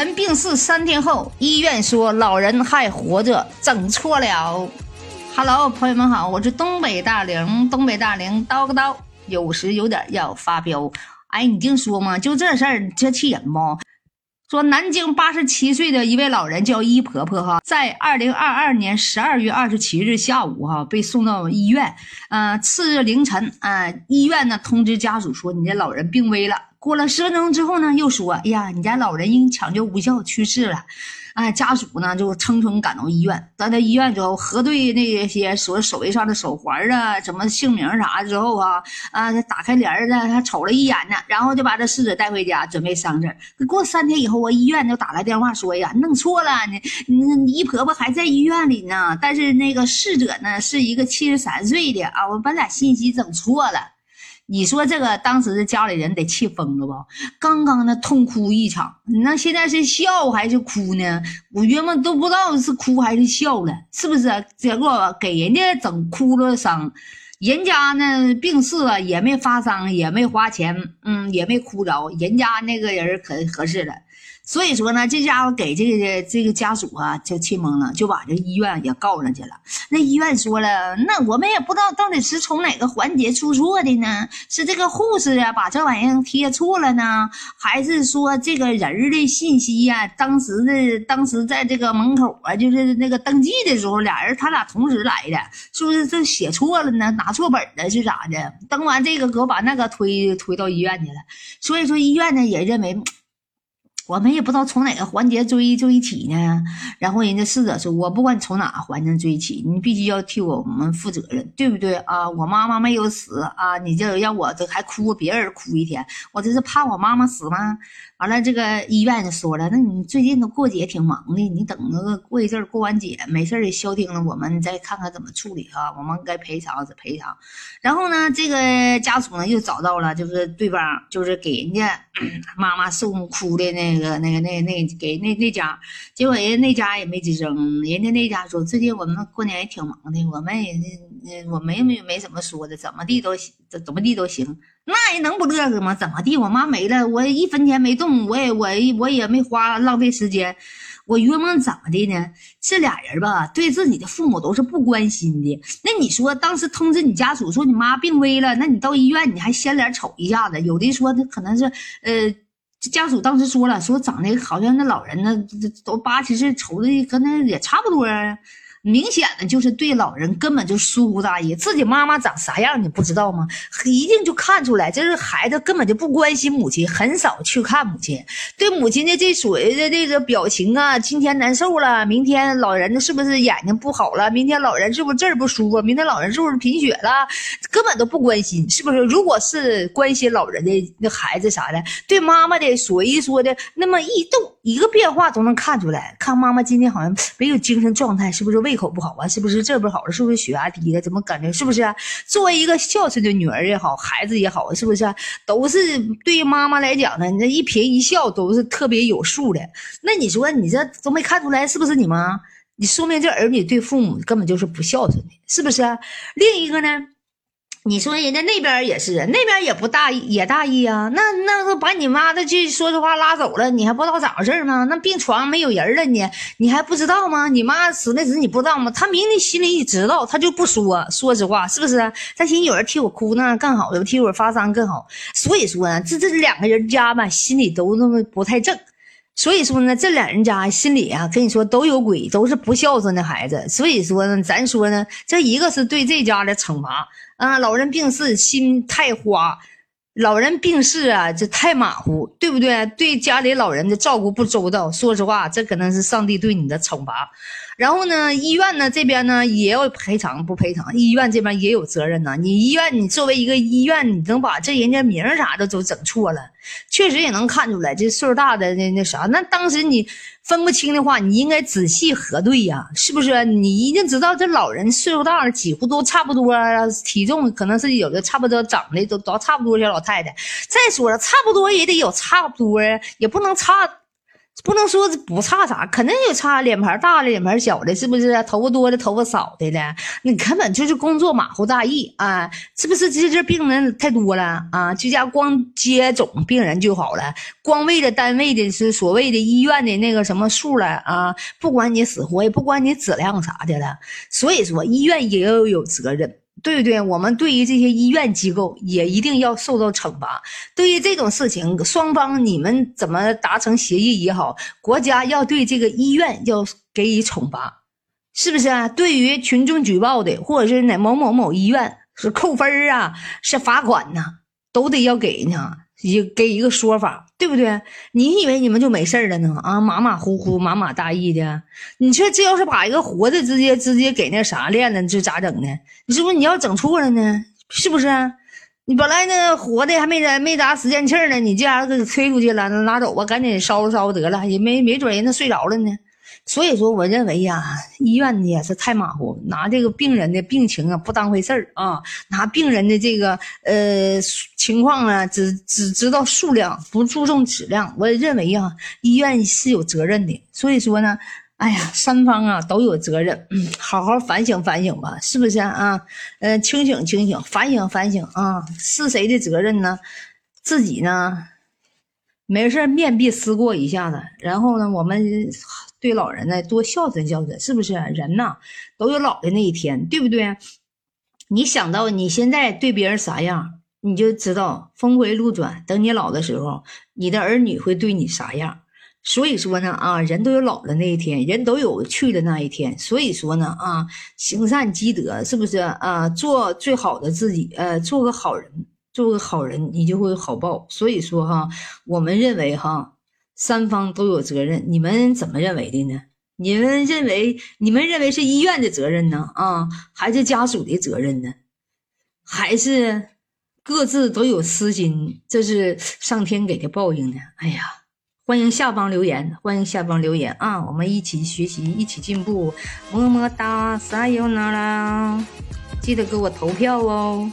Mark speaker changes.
Speaker 1: 人病逝三天后，医院说老人还活着，整错了。Hello，朋友们好，我是东北大玲，东北大玲叨个叨，有时有点要发飙。哎，你净说嘛，就这事儿，这气人不？说南京八十七岁的一位老人叫一婆婆哈，在二零二二年十二月二十七日下午哈被送到医院，呃，次日凌晨啊，医院呢通知家属说你的老人病危了。过了十分钟之后呢，又说，哎呀，你家老人因抢救无效去世了。哎，家属呢就匆匆赶到医院，到到医院之后核对那些所手围上的手环啊，什么姓名啥之后啊，啊，打开帘儿呢，他瞅了一眼呢，然后就把这逝者带回家，准备丧事过三天以后啊，医院就打来电话说呀，弄错了，你你姨婆婆还在医院里呢，但是那个逝者呢是一个七十三岁的啊，我把俩信息整错了。你说这个当时的家里人得气疯了吧？刚刚那痛哭一场，那现在是笑还是哭呢？我原本都不知道是哭还是笑了，是不是？结果给人家整哭了伤，人家呢病逝了也没发丧，也没花钱，嗯，也没哭着，人家那个人可合适了。所以说呢，这家伙给这个这个家属啊就气懵了，就把这医院也告上去了。那医院说了，那我们也不知道到底是从哪个环节出错的呢？是这个护士啊把这玩意儿贴错了呢，还是说这个人的信息呀？当时的当时在这个门口啊，就是那个登记的时候，俩人他俩同时来的，是不是这写错了呢？拿错本了是咋的？登完这个，给我把那个推推到医院去了。所以说医院呢也认为。我们也不知道从哪个环节追追起呢，然后人家逝者说：“我不管你从哪个环节追起，你必须要替我们负责任，对不对啊？我妈妈没有死啊，你就让我这还哭别人哭一天，我这是怕我妈妈死吗？”完了，这个医院就说了：“那你最近都过节挺忙的，你等那个过一阵儿过完节没事也消停了，我们再看看怎么处理哈。我们该赔偿是赔偿。然后呢，这个家属呢又找到了，就是对方就是给人家 妈妈送哭的那个那个那那给那那家，结果人家那家也没吱声。人家那家说最近我们过年也挺忙的，我们也我没没没怎么说的，怎么地都怎怎么地都行。”那也能不乐呵吗？怎么地？我妈没了，我一分钱没动，我也我我也没花，浪费时间。我约摸怎么的呢？这俩人吧，对自己的父母都是不关心的。那你说，当时通知你家属说你妈病危了，那你到医院你还先脸瞅一下子？有的说那可能是呃，家属当时说了，说长得好像那老人呢，都八七十，瞅的跟那也差不多。明显的就是对老人根本就疏忽大意，自己妈妈长啥样你不知道吗？一定就看出来，这是孩子根本就不关心母亲，很少去看母亲，对母亲的这所谓的这个表情啊，今天难受了，明天老人是不是眼睛不好了？明天老人是不是这儿不舒服？明天老人是不是贫血了？根本都不关心，是不是？如果是关心老人的那孩子啥的，对妈妈的所一说的那么一动一个变化都能看出来，看妈妈今天好像没有精神状态，是不是为？胃口不好啊，是不是这不好了？是不是血压低了？怎么感觉是不是？作为一个孝顺的女儿也好，孩子也好，是不是？都是对妈妈来讲呢，你这一颦一笑都是特别有数的。那你说你这都没看出来，是不是你妈？你说明这儿女对父母根本就是不孝顺的，是不是？另一个呢？你说人家那边也是，那边也不大，也大意啊。那那都把你妈的去说实话拉走了，你还不知道咋回事吗？那病床没有人了，你你还不知道吗？你妈死那时你不知道吗？他明明心里知道，他就不说。说实话，是不是？他心有人替我哭那更好，有替我发丧更好。所以说呢，这这两个人家吧，心里都那么不太正。所以说呢，这俩人家心里啊，跟你说都有鬼，都是不孝顺的孩子。所以说呢，咱说呢，这一个是对这家的惩罚。啊，老人病逝心太花，老人病逝啊，这太马虎，对不对？对家里老人的照顾不周到，说实话，这可能是上帝对你的惩罚。然后呢，医院呢这边呢也要赔偿不赔偿？医院这边也有责任呢。你医院，你作为一个医院，你能把这人家名啥的都整错了，确实也能看出来，这岁数大的那那啥。那当时你分不清的话，你应该仔细核对呀，是不是？你一定知道这老人岁数大了，几乎都差不多，体重可能是有的差不多，长得都都差不多。小老太太，再说了，差不多也得有差不多，也不能差。不能说不差啥，肯定有差，脸盘大的，脸盘小的，是不是？头发多的，头发少的了，你根本就是工作马虎大意啊！是不是？这这病人太多了啊！居家光接种病人就好了，光为了单位的是所谓的医院的那个什么数了啊！不管你死活，也不管你质量啥的了。所以说，医院也要有责任。对不对？我们对于这些医院机构也一定要受到惩罚。对于这种事情，双方你们怎么达成协议也好，国家要对这个医院要给予惩罚，是不是啊？对于群众举报的，或者是哪某某某医院是扣分啊，是罚款呢，都得要给呢。一给一个说法，对不对？你以为你们就没事了呢？啊，马马虎虎、马马大意的。你说这要是把一个活的直接直接给那啥练了，这咋整呢？你是不是你要整错了呢？是不是？你本来那活的还没咋没咋使劲气呢，你这样给推出去了，拿走吧，赶紧烧了烧得了，也没没准人家睡着了呢。所以说，我认为呀，医院也是太马虎，拿这个病人的病情啊不当回事儿啊，拿病人的这个呃情况啊只只知道数量，不注重质量。我认为呀，医院是有责任的。所以说呢，哎呀，三方啊都有责任，嗯，好好反省反省吧，是不是啊？呃，清醒清醒，反省反省啊，是谁的责任呢？自己呢，没事面壁思过一下子，然后呢，我们。对老人呢，多孝顺孝顺，是不是？人呢，都有老的那一天，对不对？你想到你现在对别人啥样，你就知道峰回路转。等你老的时候，你的儿女会对你啥样？所以说呢，啊，人都有老的那一天，人都有去的那一天。所以说呢，啊，行善积德，是不是？啊，做最好的自己，呃，做个好人，做个好人，你就会有好报。所以说哈，我们认为哈。三方都有责任，你们怎么认为的呢？你们认为你们认为是医院的责任呢？啊，还是家属的责任呢？还是各自都有私心？这是上天给的报应呢？哎呀，欢迎下方留言，欢迎下方留言啊！我们一起学习，一起进步，么么哒，撒由那啦！记得给我投票哦。